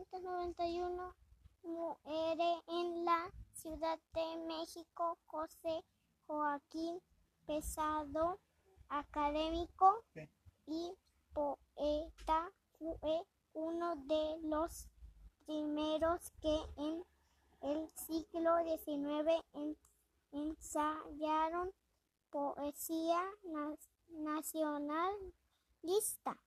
1891 muere en la Ciudad de México José Joaquín Pesado, académico y poeta. Fue uno de los primeros que en el siglo XIX ensayaron poesía nacionalista.